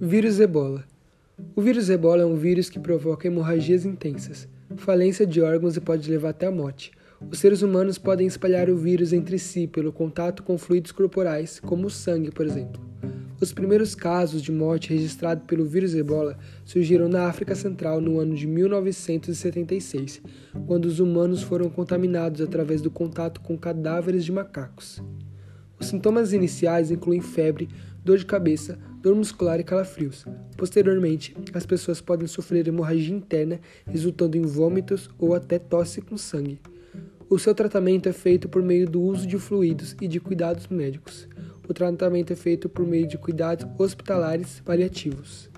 Vírus Ebola. O vírus Ebola é um vírus que provoca hemorragias intensas, falência de órgãos e pode levar até a morte. Os seres humanos podem espalhar o vírus entre si pelo contato com fluidos corporais, como o sangue, por exemplo. Os primeiros casos de morte registrados pelo vírus Ebola surgiram na África Central no ano de 1976, quando os humanos foram contaminados através do contato com cadáveres de macacos. Os sintomas iniciais incluem febre, dor de cabeça, dor muscular e calafrios. Posteriormente, as pessoas podem sofrer hemorragia interna, resultando em vômitos ou até tosse com sangue. O seu tratamento é feito por meio do uso de fluidos e de cuidados médicos. O tratamento é feito por meio de cuidados hospitalares paliativos.